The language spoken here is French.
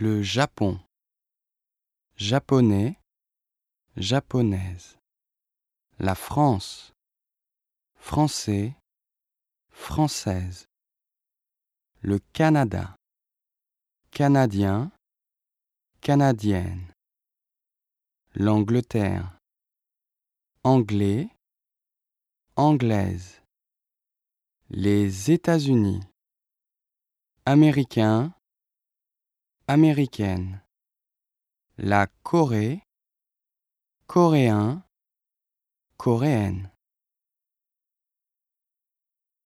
Le Japon. Japonais, japonaise. La France. Français, française. Le Canada. Canadien, canadienne. L'Angleterre. Anglais, anglaise. Les États-Unis. Américain, américaine. La Corée, coréen, coréenne.